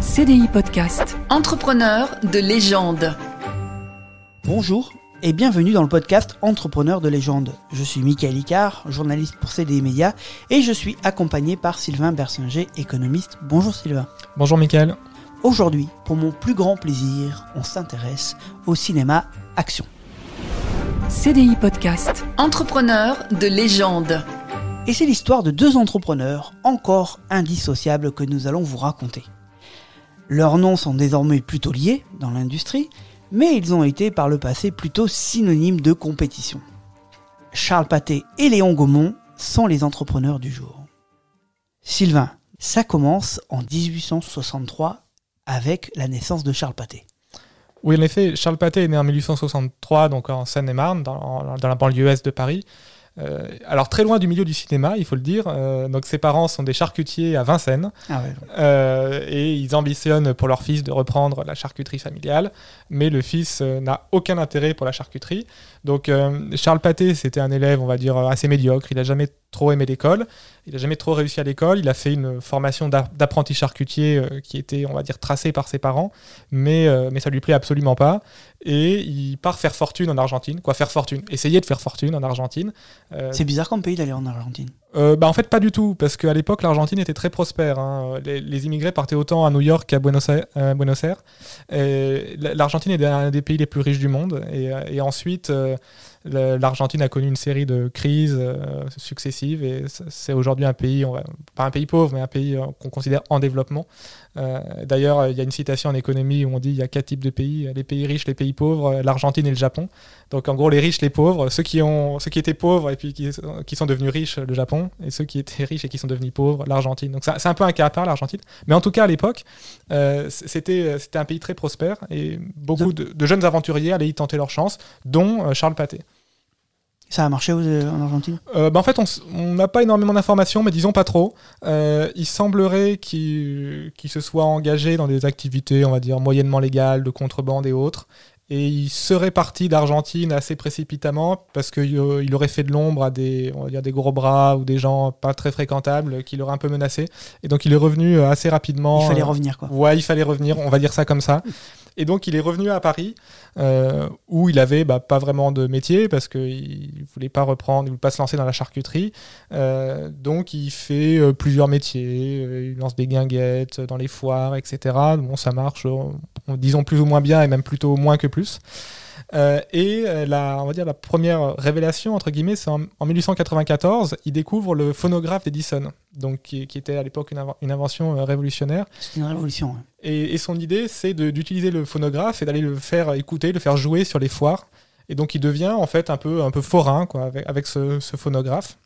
CDI Podcast. Entrepreneur de légende. Bonjour et bienvenue dans le podcast Entrepreneur de légende. Je suis Michael Icard, journaliste pour CDI Média et je suis accompagné par Sylvain Bersinger, économiste. Bonjour Sylvain. Bonjour Michael. Aujourd'hui, pour mon plus grand plaisir, on s'intéresse au cinéma action. CDI Podcast. Entrepreneur de légende. Et c'est l'histoire de deux entrepreneurs encore indissociables que nous allons vous raconter. Leurs noms sont désormais plutôt liés dans l'industrie, mais ils ont été par le passé plutôt synonymes de compétition. Charles Pathé et Léon Gaumont sont les entrepreneurs du jour. Sylvain, ça commence en 1863 avec la naissance de Charles Pathé. Oui, en effet, Charles Pathé est né en 1863, donc en Seine-et-Marne, dans, dans, la banlieue est de Paris. Euh, alors très loin du milieu du cinéma, il faut le dire. Euh, donc ses parents sont des charcutiers à Vincennes ah euh, et ils ambitionnent pour leur fils de reprendre la charcuterie familiale, mais le fils n'a aucun intérêt pour la charcuterie. Donc Charles Pathé, c'était un élève, on va dire assez médiocre. Il n'a jamais trop aimé l'école. Il n'a jamais trop réussi à l'école. Il a fait une formation d'apprenti charcutier euh, qui était, on va dire, tracée par ses parents, mais, euh, mais ça lui plaît absolument pas. Et il part faire fortune en Argentine. Quoi, faire fortune? Essayer de faire fortune en Argentine. Euh, C'est bizarre comme pays d'aller en Argentine. Bah en fait, pas du tout, parce qu'à l'époque, l'Argentine était très prospère. Hein. Les, immigrés partaient autant à New York qu'à Buenos Aires. L'Argentine est un des pays les plus riches du monde. Et, et ensuite, l'Argentine a connu une série de crises euh, successives et c'est aujourd'hui un pays, pas un pays pauvre, mais un pays euh, qu'on considère en développement. Euh, d'ailleurs, il y a une citation en économie où on dit il y a quatre types de pays les pays riches, les pays pauvres, l'Argentine et le Japon. Donc en gros, les riches, les pauvres, ceux qui, ont, ceux qui étaient pauvres et puis qui, qui sont devenus riches, le Japon, et ceux qui étaient riches et qui sont devenus pauvres, l'Argentine. Donc c'est un peu un cas à part, l'Argentine. Mais en tout cas, à l'époque, c'était un pays très prospère et beaucoup de, de, jeunes aventuriers allaient y tenter leur chance, dont Charles Pathé. Ça a marché en Argentine? Euh, bah En fait, on n'a pas énormément d'informations, mais disons pas trop. Euh, il semblerait qu'il se soit engagé dans des activités, on va dire, moyennement légales, de contrebande et autres. Et il serait parti d'Argentine assez précipitamment parce qu'il euh, aurait fait de l'ombre à des, on va dire, des gros bras ou des gens pas très fréquentables qui l'auraient un peu menacé. Et donc il est revenu assez rapidement. Il fallait revenir quoi. Ouais, il fallait revenir, on va dire ça comme ça. Et donc il est revenu à Paris, euh, où il avait bah, pas vraiment de métier parce qu'il ne voulait pas reprendre, il voulait pas se lancer dans la charcuterie. Euh, donc il fait euh, plusieurs métiers, il lance des guinguettes dans les foires, etc. Bon, ça marche, disons plus ou moins bien et même plutôt moins que plus. Euh, et euh, la, on va dire la première révélation, entre guillemets, c'est en, 1894, il découvre le phonographe d'Edison, donc qui, était à l'époque une, invention euh, révolutionnaire. C'est une révolution. Et, son idée, c'est d'utiliser le phonographe et d'aller le faire écouter, le faire jouer sur les foires. Et donc il devient en fait un peu, un peu forain quoi, avec, ce, phonographe.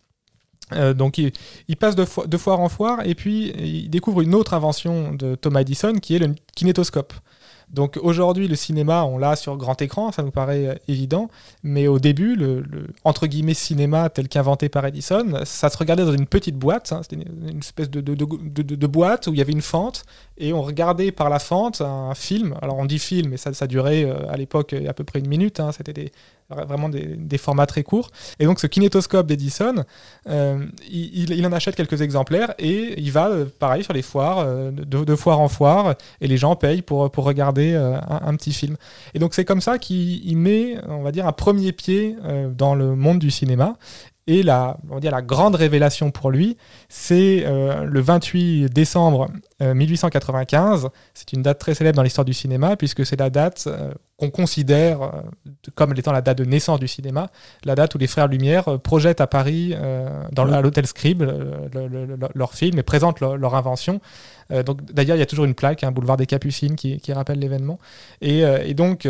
donc il, passe de, de, foire en foire et puis il découvre une autre invention de Thomas Edison qui est le kinétoscope. Donc aujourd'hui, le cinéma, on l'a sur grand écran, ça nous paraît euh, évident, mais au début, le, entre guillemets cinéma tel qu'inventé par Edison, ça se regardait dans une petite boîte, hein, c'était une, espèce de, boîte où il y avait une fente, et on regardait par la fente un film. Alors on dit film, mais ça, ça durait euh, à l'époque à peu près une minute, hein, c'était des, vraiment des, formats très courts. Et donc ce kinétoscope d'Edison, euh, il, en achète quelques exemplaires et il va, euh, pareil, sur les foires, euh, de, foire en foire, et les gens payent pour, pour regarder un, petit film. Et donc c'est comme ça qu'il met, on va dire, un premier pied dans le monde du cinéma. Et la, on va dire la grande révélation pour lui, c'est le 28 décembre 1895. C'est une date très célèbre dans l'histoire du cinéma, puisque c'est la date qu'on considère euh, comme étant la date de naissance du cinéma, la date où les frères Lumière euh, projettent à Paris, euh, dans, à l'hôtel Scribe, leur film et présentent leur, invention. donc D'ailleurs, il y a toujours une plaque, un boulevard des Capucines, qui, rappelle l'événement. Et, et, donc,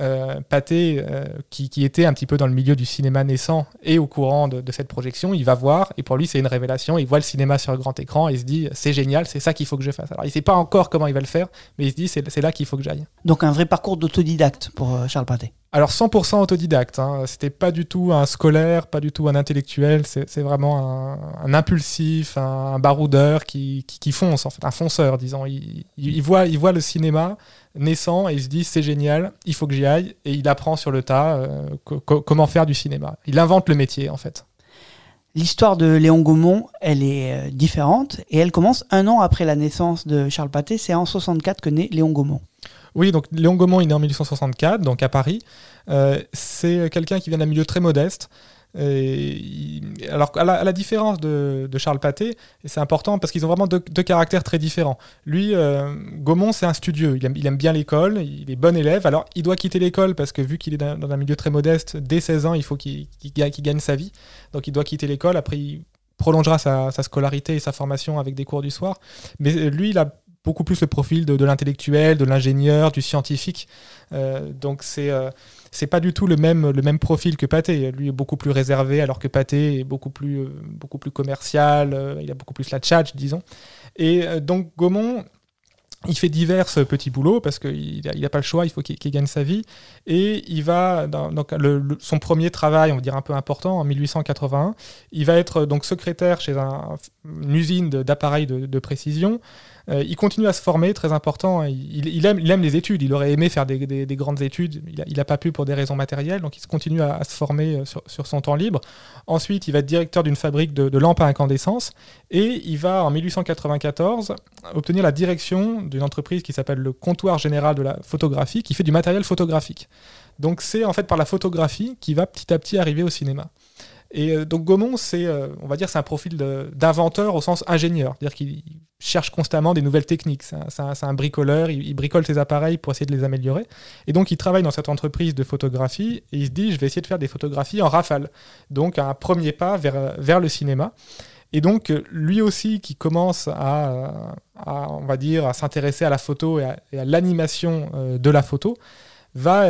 euh, Pathé, euh, qui, était un petit peu dans le milieu du cinéma naissant et au courant de, cette projection, il va voir, et pour lui c'est une révélation, il voit le cinéma sur le grand écran, et il se dit c'est génial, c'est ça qu'il faut que je fasse. Alors il sait pas encore comment il va le faire, mais il se dit c'est là qu'il faut que j'aille. Donc un vrai parcours d'autodidacte pour euh, Charles Pathé. Alors 100% autodidacte, hein. c'était pas du tout un scolaire, pas du tout un intellectuel, c'est vraiment un, impulsif, un, baroudeur qui, qui, fonce, en fait, un fonceur, disons. Il, voit, il voit le cinéma naissant et il se dit c'est génial, il faut que j'y aille, et il apprend sur le tas euh, comment faire du cinéma. Il invente le métier en fait. L'histoire de Léon Gaumont, elle est euh, différente et elle commence un an après la naissance de Charles Pathé. C'est en 64 que naît Léon Gaumont. Oui, donc Léon Gaumont est né en 1864, donc à Paris. Euh, c'est quelqu'un qui vient d'un milieu très modeste. Et alors, à la, différence de, Charles Pathé, c'est important parce qu'ils ont vraiment deux, caractères très différents. Lui, euh, Gaumont, c'est un studieux. Il aime, bien l'école, il est bon élève. Alors, il doit quitter l'école parce que vu qu'il est dans, un milieu très modeste, dès 16 ans, il faut qu'il gagne sa vie. Donc, il doit quitter l'école. Après, il prolongera sa, scolarité et sa formation avec des cours du soir. Mais lui, il a beaucoup plus le profil de, l'intellectuel, de l'ingénieur, du scientifique. Euh, donc, c'est. Euh, c'est pas du tout le même, le même profil que Pathé. Lui est beaucoup plus réservé, alors que Pathé est beaucoup plus, euh, beaucoup plus commercial, euh, il a beaucoup plus la tchatch, disons. Et donc Gaumont, il fait divers petits boulots parce qu'il n'a pas le choix, il faut qu'il gagne sa vie. Et il va, donc son premier travail, on va dire un peu important, en 1881, il va être donc secrétaire chez une usine d'appareils de, précision. Euh, il continue à se former, très important. Il, aime, il aime les études. Il aurait aimé faire des, grandes études. Il n'a pas pu pour des raisons matérielles. Donc il continue à, se former euh, sur, son temps libre. Ensuite, il va être directeur d'une fabrique de, lampes à incandescence. Et il va, en 1894, obtenir la direction d'une entreprise qui s'appelle le Comptoir Général de la Photographie, qui fait du matériel photographique. Donc c'est en fait par la photographie qui va petit à petit arriver au cinéma. Et euh, donc Gaumont, c'est, euh, on va dire, c'est un profil d'inventeur au sens ingénieur, c'est-à-dire qu'il cherche constamment des nouvelles techniques. C'est un, bricoleur, il, bricole ses appareils pour essayer de les améliorer. Et donc il travaille dans cette entreprise de photographie et il se dit, je vais essayer de faire des photographies en rafale. Donc un premier pas vers, vers le cinéma. Et donc lui aussi qui commence à, on va dire, à s'intéresser à la photo et à l'animation euh, de la photo, va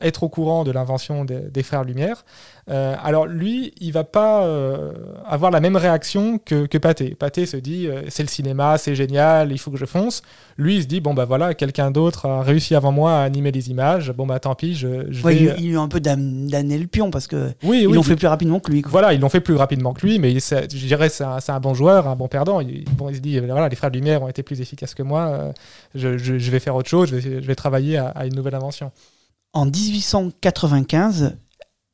être au courant de l'invention des frères Lumière euh, alors lui, il va pas euh, avoir la même réaction que, que Pathé. Pathé se dit euh, c'est le cinéma, c'est génial, il faut que je fonce. Lui, il se dit bon bah voilà, quelqu'un d'autre a réussi avant moi à animer les images. Bon bah tant pis, je, je vais. Il, a un peu damné le pion parce que oui, ils l'ont fait plus rapidement que lui. Voilà, ils l'ont fait plus rapidement que lui, mais je dirais c'est un, un, bon joueur, un bon perdant. Il, bon, il se dit voilà, les frères de lumière ont été plus efficaces que moi. Je, je, vais faire autre chose, je vais, je vais travailler à, à une nouvelle invention. En 1895,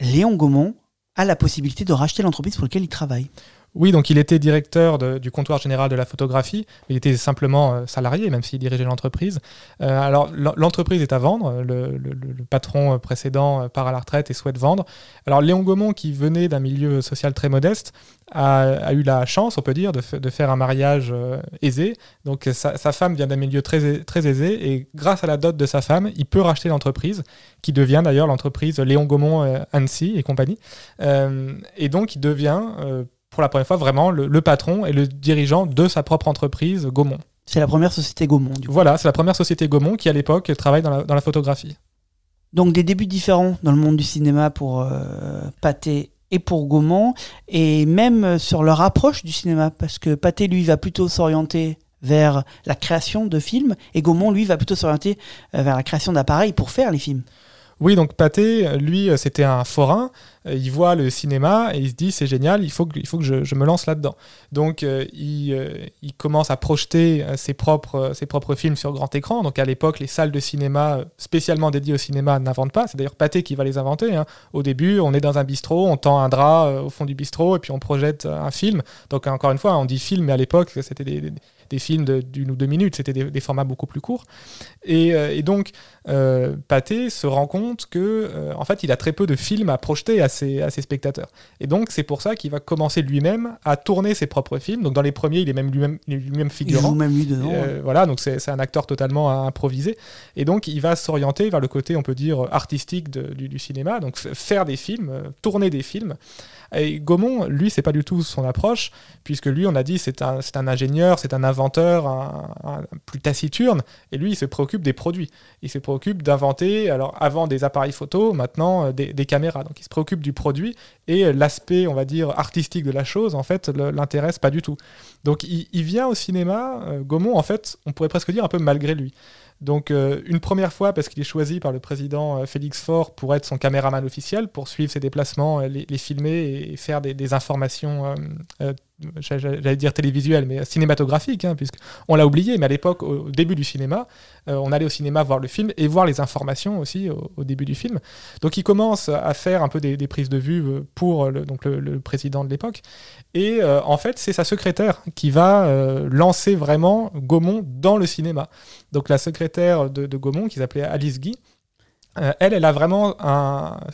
Léon Gaumont a la possibilité de racheter l'entreprise pour laquelle il travaille. Oui, donc il était directeur du comptoir général de la photographie. Il était simplement euh, salarié, même s'il dirigeait l'entreprise. Euh, alors l'entreprise est à vendre. Le, patron précédent part à la retraite et souhaite vendre. Alors Léon Gaumont, qui venait d'un milieu social très modeste, a, eu la chance, on peut dire, de, faire un mariage euh, aisé. Donc sa, femme vient d'un milieu très, très aisé et grâce à la dot de sa femme, il peut racheter l'entreprise, qui devient d'ailleurs l'entreprise Léon Gaumont Annecy et compagnie. et donc il devient pour la première fois vraiment le, patron et le dirigeant de sa propre entreprise, Gaumont. C'est la première société Gaumont. Du coup. Voilà, c'est la première société Gaumont qui à l'époque travaille dans la, photographie. Donc des débuts différents dans le monde du cinéma pour euh, Pathé et pour Gaumont, et même sur leur approche du cinéma, parce que Pathé, lui, va plutôt s'orienter vers la création de films, et Gaumont, lui, va plutôt s'orienter euh, vers la création d'appareils pour faire les films. Oui, donc Pathé, lui, euh, c'était un forain. Euh, il voit le cinéma et il se dit c'est génial, il faut que, il faut que je, me lance là-dedans. Donc euh, il, il, commence à projeter ses propres, ses propres films sur grand écran. Donc à l'époque, les salles de cinéma spécialement dédiées au cinéma n'inventent pas. C'est d'ailleurs Pathé qui va les inventer. Hein. Au début, on est dans un bistrot, on tend un drap au fond du bistrot et puis on projette un film. Donc encore une fois, on dit film, mais à l'époque, c'était des films d'une ou deux minutes, c'était des, formats beaucoup plus courts. Et, euh, donc, euh, Pathé se rend compte que, euh, en fait, il a très peu de films à projeter ses, à ses spectateurs. Et donc, c'est pour ça qu'il va commencer lui-même à tourner ses propres films. Donc, dans les premiers, il est même lui-même lui figurant. Il même lui dedans. Voilà, donc c'est un acteur totalement improvisé. Et donc, il va s'orienter vers le côté, on peut dire, artistique du, du, cinéma, donc faire des films, tourner des films. Et Gaumont, lui, c'est pas du tout son approche, puisque lui, on a dit, c'est un, un, ingénieur, c'est un inventeur, un, plus taciturne, et lui, il se préoccupe des produits. Il se préoccupe d'inventer, alors avant des appareils photo, maintenant euh, des, caméras. Donc il se préoccupe du produit, et l'aspect, on va dire, artistique de la chose, en fait, l'intéresse pas du tout. Donc il, vient au cinéma, euh, Gaumont, en fait, on pourrait presque dire un peu malgré lui. Donc euh, une première fois parce qu'il est choisi par le président euh, Félix Faure pour être son caméraman officiel, pour suivre ses déplacements, les, filmer et faire des, informations j'allais dire télévisuel, mais cinématographique, hein, puisqu'on l'a oublié, mais à l'époque, au début du cinéma, euh, on allait au cinéma voir le film et voir les informations aussi au, début du film. Donc il commence à faire un peu des, prises de vue euh, pour le, donc le, président de l'époque. Et euh, en fait, c'est sa secrétaire qui va lancer vraiment Gaumont dans le cinéma. Donc la secrétaire de, de Gaumont, qui s'appelait Alice Guy, euh, elle, elle a vraiment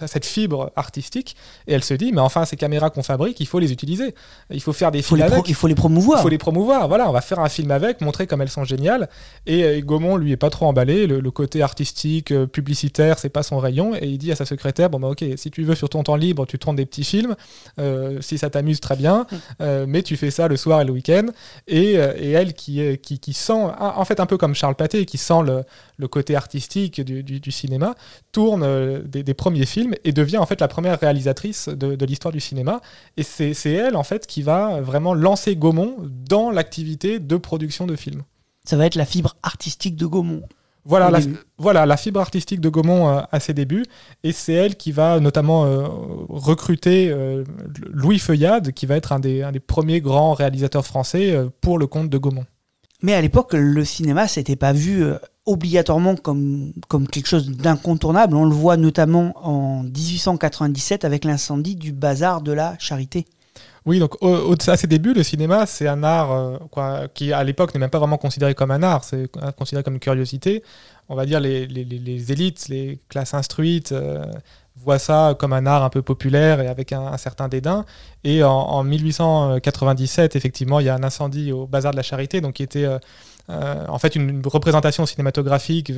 cette fibre artistique et elle se dit, mais enfin, ces caméras qu'on fabrique, il faut les utiliser. Il faut faire des films avec. il faut les promouvoir. Il faut les promouvoir. Voilà, on va faire un film avec, montrer comme elles sont géniales. Et, euh, Gaumont, lui, est pas trop emballé. Le, côté artistique, euh, publicitaire, c'est pas son rayon. Et il dit à sa secrétaire, bon, bah, ok, si tu veux sur ton temps libre, tu tournes des petits films. si ça t'amuse, très bien. mais tu fais ça le soir et le week-end. Et, elle, qui, qui, qui, sent, en fait, un peu comme Charles Pathé, qui sent le, le côté artistique du, du, cinéma, tourne euh, des, premiers films et devient en fait la première réalisatrice de, l'histoire du cinéma. Et c'est elle en fait qui va vraiment lancer Gaumont dans l'activité de production de films. Ça va être la fibre artistique de Gaumont. Voilà la, voilà, la fibre artistique de Gaumont euh, à ses débuts. Et c'est elle qui va notamment euh, recruter Louis Feuillade, qui va être un des, un des premiers grands réalisateurs français pour le compte de Gaumont. Mais à l'époque, le cinéma, c'était pas vu obligatoirement comme, comme quelque chose d'incontournable. On le voit notamment en 1897 avec l'incendie du bazar de la Charité. Oui, donc au, à ses débuts, le cinéma, c'est un art euh, quoi, qui, à l'époque, n'est même pas vraiment considéré comme un art, c'est considéré comme une curiosité. On va dire les, les, les élites, les classes instruites, euh, voit ça comme un art un peu populaire et avec un, certain dédain. Et en, 1897, effectivement, il y a un incendie au Bazar de la Charité, donc qui était euh, en fait une, représentation cinématographique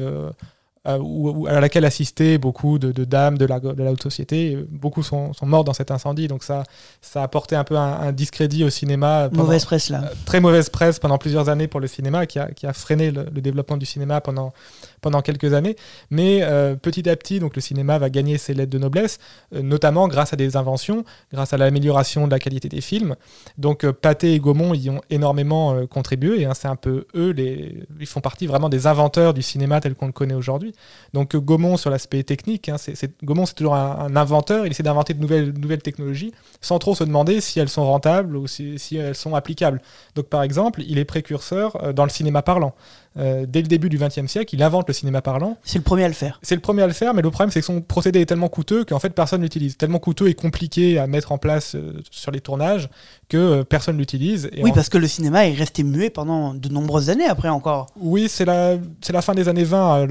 euh, euh, à laquelle assistaient beaucoup de, dames de la, de la, haute société. Beaucoup sont, sont, morts dans cet incendie, donc ça, ça a apporté un peu un, discrédit au cinéma. mauvaise presse là. très mauvaise presse pendant plusieurs années pour le cinéma, qui a, qui a freiné le, développement du cinéma pendant, pendant quelques années. Mais euh, petit à petit, donc le cinéma va gagner ses lettres de noblesse, euh, notamment grâce à des inventions, grâce à l'amélioration de la qualité des films. Donc Pathé et Gaumont y ont énormément contribué, et hein, c'est un peu eux, les, ils font partie vraiment des inventeurs du cinéma tel qu'on le connaît aujourd'hui. Donc Gaumont sur l'aspect technique, hein, Gaumont c'est toujours un, inventeur, il essaie d'inventer de nouvelles, technologies sans trop se demander si elles sont rentables ou si, si elles sont applicables. Donc par exemple, il est précurseur euh, dans le cinéma parlant. Euh, dès le début du XXe siècle, il invente le cinéma parlant. C'est le premier à le faire. C'est le premier à le faire, mais le problème c'est que son procédé est tellement coûteux qu'en fait personne l'utilise. Tellement coûteux et compliqué à mettre en place euh, sur les tournages que euh, personne l'utilise. Oui, parce que le cinéma est resté muet pendant de nombreuses années après encore. Oui, c'est la, c'est la fin des années 20.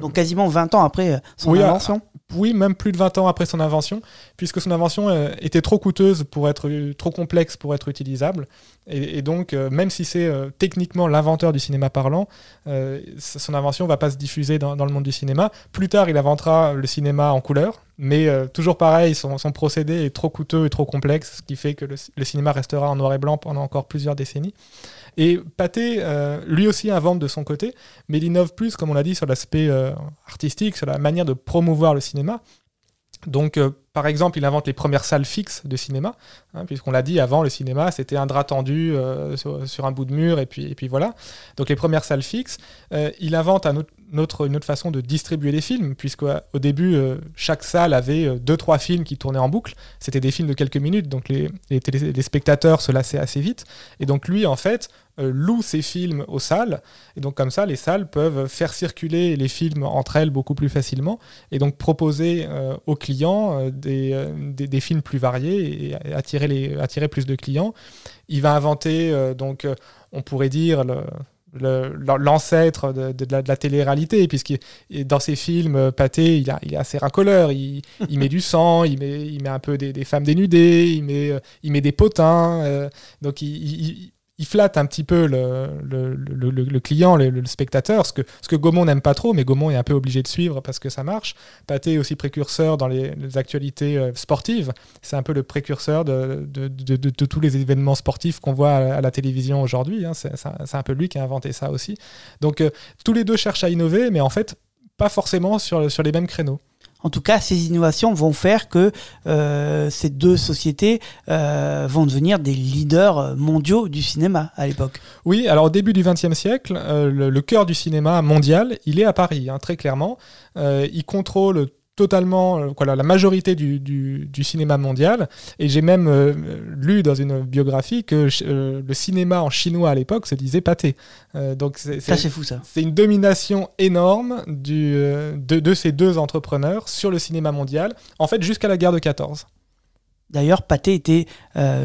Donc quasiment 20 ans après son invention oui, même plus de 20 ans après son invention, puisque son invention euh, était trop coûteuse pour être trop complexe pour être utilisable. Et, donc, euh, même si c'est euh, techniquement l'inventeur du cinéma parlant, son invention ne va pas se diffuser dans, le monde du cinéma. Plus tard, il inventera le cinéma en couleur, mais toujours pareil, son, procédé est trop coûteux et trop complexe, ce qui fait que le, cinéma restera en noir et blanc pendant encore plusieurs décennies. Et Pathé, lui aussi invente de son côté, mais il innove plus, comme on l'a dit, sur l'aspect artistique, sur la manière de promouvoir le cinéma. Donc, euh, par exemple, il invente les premières salles fixes de cinéma, hein, puisqu'on l'a dit avant, le cinéma, c'était un drap tendu euh, sur, un bout de mur, et puis, voilà. Donc, les premières salles fixes. Euh, il invente un autre, une autre façon de distribuer les films, puisqu'au début, chaque salle avait deux, trois films qui tournaient en boucle. C'était des films de quelques minutes, donc les, les, spectateurs se lassaient assez vite. Et donc, lui, en fait, euh, louent ces films aux salles. Et donc comme ça, les salles peuvent faire circuler les films entre elles beaucoup plus facilement et donc proposer euh, aux clients euh, des, des, films plus variés et attirer, les, attirer plus de clients. Il va inventer, donc on pourrait dire, l'ancêtre de, de, la, télé-réalité, puisque dans ses films, Pathé, il, a, il est assez racoleur, il, il, met du sang, il met, il met un peu des, des femmes dénudées, il met, il met des potins, donc il, il flatte un petit peu le, le, client, le, spectateur, ce que, ce que Gaumont n'aime pas trop, mais Gaumont est un peu obligé de suivre parce que ça marche. Pathé est aussi précurseur dans les, actualités euh, sportives. C'est un peu le précurseur de, de, tous les événements sportifs qu'on voit à, la télévision aujourd'hui. Hein. C'est un peu lui qui a inventé ça aussi. Donc euh, tous les deux cherchent à innover, mais en fait, pas forcément sur, sur les mêmes créneaux. En tout cas, ces innovations vont faire que euh, ces deux sociétés euh, vont devenir des leaders mondiaux du cinéma à l'époque. Oui, alors au début du XXe siècle, euh, le, cœur du cinéma mondial, il est à Paris, hein, très clairement. il contrôle totalement euh, voilà, la majorité du, du, du cinéma mondial. Et j'ai même euh, lu dans une biographie que euh, le cinéma en chinois à l'époque se disait pâté. Euh, donc c'est Ça, c'est- fou, ça. c'est une domination énorme du, de, de ces deux entrepreneurs sur le cinéma mondial, en fait jusqu'à la guerre de 14. D'ailleurs, Pathé était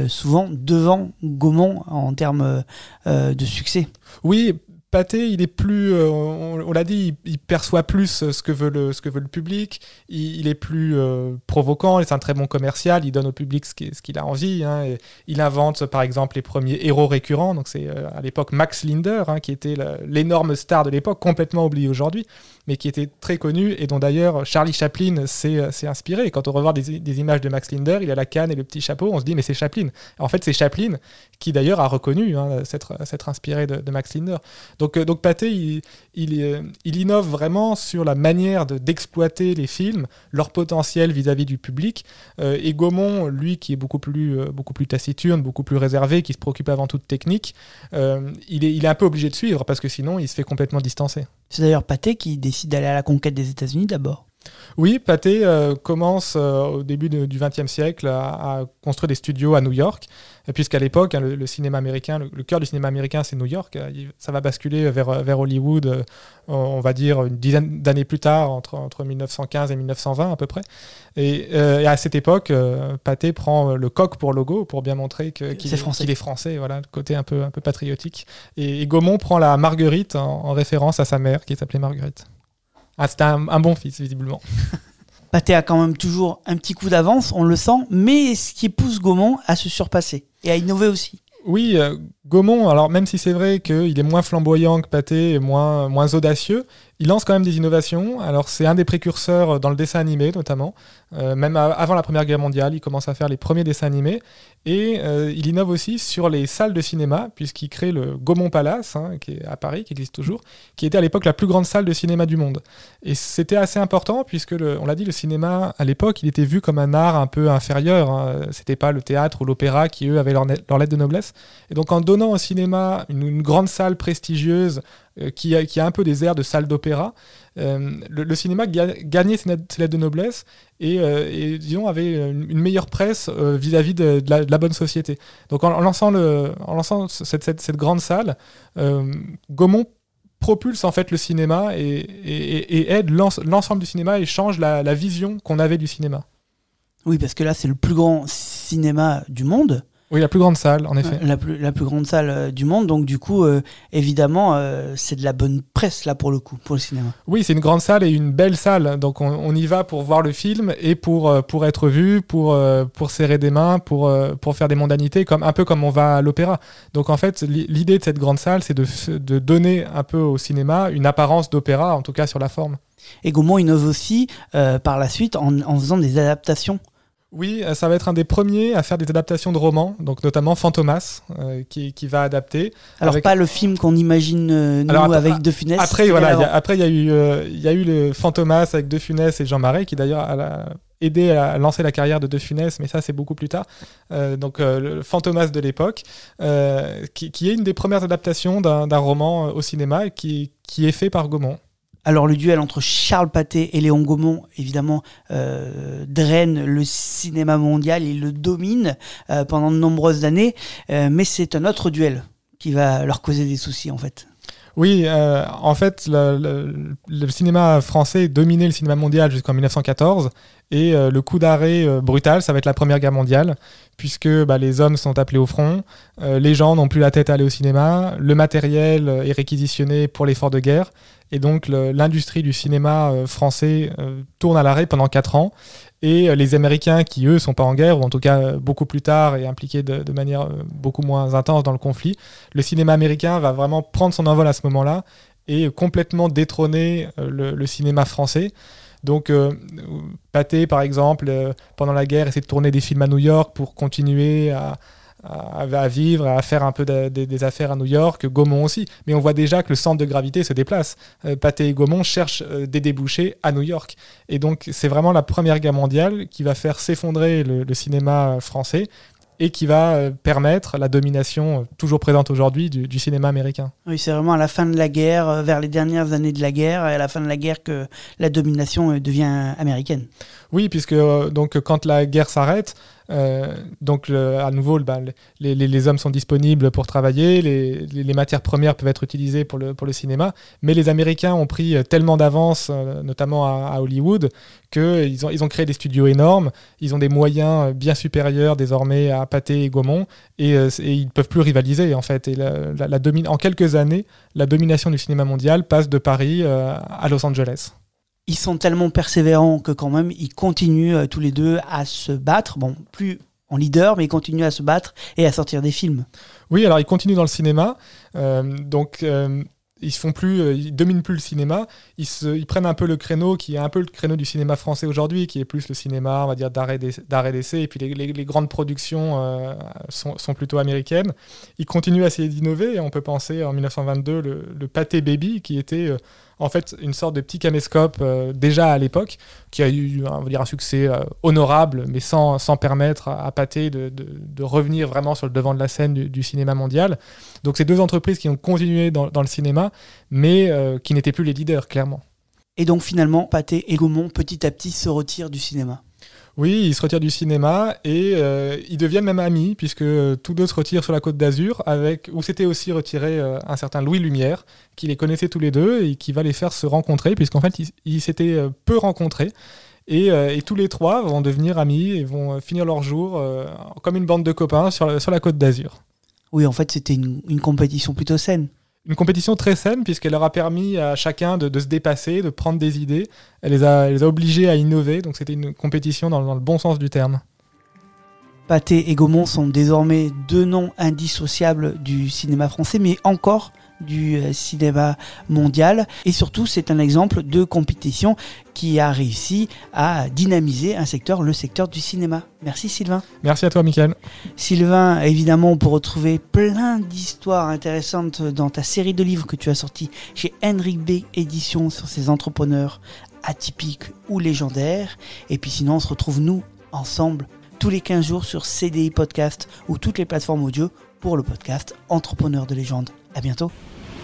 souvent devant Gaumont en termes de succès. Oui, Pathé, il est plus, euh, on, l'a dit, il, perçoit plus euh, ce que veut le, ce que veut le public. Il, est plus euh, provoquant. C'est un très bon commercial. Il donne au public ce qui- ce qu'il a envie. hein, il invente, par exemple, les premiers héros récurrents. Donc c'est euh, à l'époque Max Linder, hein, qui était l'énorme star de l'époque, complètement oublié aujourd'hui, mais qui était très connu et dont d'ailleurs Charlie Chaplin s'est inspiré. Quand on revoit des, images de Max Linder, il a la canne et le petit chapeau, on se dit mais c'est Chaplin. En fait, c'est Chaplin qui d'ailleurs a reconnu hein, s'être s'être inspiré de Max Linder. Donc, euh, Pathé, euh, il innove vraiment sur la manière de- d'exploiter les films, leur potentiel vis-à-vis du public. Euh, et Gaumont, lui, qui est beaucoup plus, euh, beaucoup plus taciturne, beaucoup plus réservé, qui se préoccupe avant toute technique, euh, il, est, il est un peu obligé de suivre parce que sinon, il se fait complètement distancer. C'est d'ailleurs Pathé qui décide d'aller à la conquête des États-Unis d'abord. Oui, Pathé euh, commence euh, au début de- du XXe siècle à, à construire des studios à New York, puisqu'à l'époque, hein, le, le cinéma américain, le, le cœur du cinéma américain, c'est New York. euh, ça va basculer vers, vers Hollywood, euh, on va dire une dizaine d'années plus tard, entre, entre 1915 et 1920 à peu près. Et, et à cette époque, Pathé prend le coq pour logo pour bien montrer qu'il est, français. est français, voilà, le côté un peu, un peu patriotique. Et, et Gaumont prend la Marguerite en, en référence à sa mère qui s'appelait Marguerite. Ah, c'était un, un bon fils, visiblement. Pathé a quand même toujours un petit coup d'avance, on le sent, mais ce qui pousse Gaumont à se surpasser et à innover aussi. Oui, euh, Gaumont, alors même si c'est vrai qu'il est moins flamboyant que Pathé et moins, moins audacieux, il lance quand même des innovations. Alors c'est un des précurseurs dans le dessin animé notamment. Euh, même avant la Première Guerre mondiale, il commence à faire les premiers dessins animés. Et euh, il innove aussi sur les salles de cinéma, puisqu'il crée le Gaumont Palace, hein, qui est à Paris, qui existe toujours, qui était à l'époque la plus grande salle de cinéma du monde. Et c'était assez important, puisque, on l'a dit, le cinéma, à l'époque, il était vu comme un art un peu inférieur. hein. C'était pas le théâtre ou l'opéra qui, eux, avaient leur, leur lettre de noblesse. Et donc, en donnant au cinéma une, grande salle prestigieuse qui, a, qui a un peu des airs de salle d'opéra, euh, le, cinéma ga- gagnait ses, lettres de noblesse et, euh, avait une, meilleure presse euh, vis-à-vis de, la, bonne société. Donc, en, lançant, cette, grande salle, euh, Gaumont propulse en fait le cinéma et, aide l'ens- l'ensemble du cinéma et change la vision qu'on avait du cinéma. Oui, parce que là, c'est le plus grand cinéma du monde, Oui, la plus grande salle, en effet. la plus, la plus grande salle euh, du monde, donc du coup, euh, évidemment, euh, c'est de la bonne presse là pour le coup, pour le cinéma. Oui, c'est une grande salle et une belle salle. Donc on, on y va pour voir le film et pour, pour être vu, pour, pour serrer des mains, pour, pour faire des mondanités, comme, un peu comme on va à l'opéra. Donc en fait, li- l'idée de cette grande salle, c'est de, de donner un peu au cinéma une apparence d'opéra, en tout cas sur la forme. Et Gaumont innove aussi euh, par la suite en, en faisant des adaptations. Oui, euh, ça va être un des premiers à faire des adaptations de romans, donc notamment Fantomas, euh, qui, qui va adapter. Alors Avec- pas le film qu'on imagine euh, nous Alors, avec De Funès. Après, voilà, il y a, après il y a eu, euh, il y a eu le Fantomas avec De Funès et Jean Marais, qui d'ailleurs a aidé à lancer la carrière de De Funès, mais ça c'est beaucoup plus tard. Donc le Fantomas de l'époque, qui, qui est une des premières adaptations d'un roman au cinéma qui est fait par Gaumont. Alors le duel entre Charles Pathé et Léon Gaumont, évidemment, euh, draine le cinéma mondial, il le domine euh, pendant de nombreuses années, euh, mais c'est un autre duel qui va leur causer des soucis en fait. Oui, en fait, le, cinéma français dominait le cinéma mondial jusqu'en 1914. Et le coup d'arrêt brutal, ça va être la Première Guerre mondiale, puisque bah, les hommes sont appelés au front, les gens n'ont plus la tête à aller au cinéma, le matériel est réquisitionné pour l'effort de guerre, et donc l'industrie du cinéma euh, français euh, tourne à l'arrêt pendant 4 ans. Et euh, les Américains, qui eux sont pas en guerre, ou en tout cas beaucoup plus tard et impliqués de, manière beaucoup moins intense dans le conflit, le cinéma américain va vraiment prendre son envol à ce moment-là et complètement détrôner le, cinéma français. Donc, euh, Pathé, par exemple, pendant la guerre, essaie de tourner des films à New York pour continuer à, à, vivre, à faire un peu de- de- des affaires à New York. Gaumont aussi. Mais on voit déjà que le centre de gravité se déplace. Euh, Pathé et Gaumont cherchent euh, des débouchés à New York. Et donc, c'est vraiment la Première Guerre mondiale qui va faire s'effondrer le, cinéma français et qui va euh, permettre la domination euh, toujours présente aujourd'hui du, du cinéma américain. Oui, c'est vraiment à la fin de la guerre, vers les dernières années de la guerre, et à la fin de la guerre que la domination devient américaine. Oui, puisque euh, donc quand la guerre s'arrête, euh, donc à nouveau, bah, les, hommes sont disponibles pour travailler, les, matières premières peuvent être utilisées pour le, cinéma, mais les Américains ont pris euh, tellement d'avance, notamment à, Hollywood, qu'ils ont, ils ont créé des studios énormes, ils ont des moyens bien supérieurs désormais à Pathé et Gaumont, et, ils ne peuvent plus rivaliser en fait. Et la, la- en quelques années, la domination du cinéma mondial passe de Paris à Los Angeles. Ils sont tellement persévérants que quand même, ils continuent euh, tous les deux à se battre. Bon, plus en leader, mais ils continuent à se battre et à sortir des films. Oui, alors ils continuent dans le cinéma, euh, donc euh, ils font plus, ils dominent plus le cinéma. Ils, prennent un peu le créneau qui est un peu le créneau du cinéma français aujourd'hui, qui est plus le cinéma, on va dire d'arrêt d'ess- d'arrêt d'essai, et puis les, grandes productions sont, plutôt américaines. Ils continuent à essayer d'innover, on peut penser en 1922 le, le pâté baby, qui était en fait une sorte de petit caméscope euh, déjà à l'époque, qui a eu on va dire, un succès euh, honorable, mais sans, sans permettre à, à Pathé de, revenir vraiment sur le devant de la scène du, cinéma mondial. Donc c'est deux entreprises qui ont continué dans, dans le cinéma, mais euh, qui n'étaient plus les leaders, clairement. Et donc finalement, Pathé et Gaumont, petit à petit, se retirent du cinéma. Oui, ils se retirent du cinéma et euh, ils deviennent même amis, puisque euh, tous deux se retirent sur la côte d'Azur, avec où s'était aussi retiré euh, un certain Louis Lumière, qui les connaissait tous les deux et qui va les faire se rencontrer, puisqu'en fait, ils s'étaient peu rencontrés. Et, tous les trois vont devenir amis et vont finir leur jour comme une bande de copains sur la, côte d'Azur. Oui, en fait, c'était une compétition plutôt saine. Une compétition très saine puisqu'elle leur a permis à chacun de, se dépasser, de prendre des idées. Elle les a, elle les a obligés à innover, donc c'était une compétition dans, dans le bon sens du terme. Pathé et Gaumont sont désormais deux noms indissociables du cinéma français, mais encore du euh, cinéma mondial. Et surtout, c'est un exemple de compétition qui a réussi à dynamiser un secteur, le secteur du cinéma. Merci Sylvain. Merci à toi, Michael. Sylvain, évidemment, on peut retrouver plein d'histoires intéressantes dans ta série de livres que tu as sorti chez Henrik B. Éditions sur ces entrepreneurs atypiques ou légendaires. Et puis sinon, on se retrouve nous ensemble tous les 15 jours sur CDI Podcast ou toutes les plateformes audio pour le podcast Entrepreneurs de légende. À bientôt.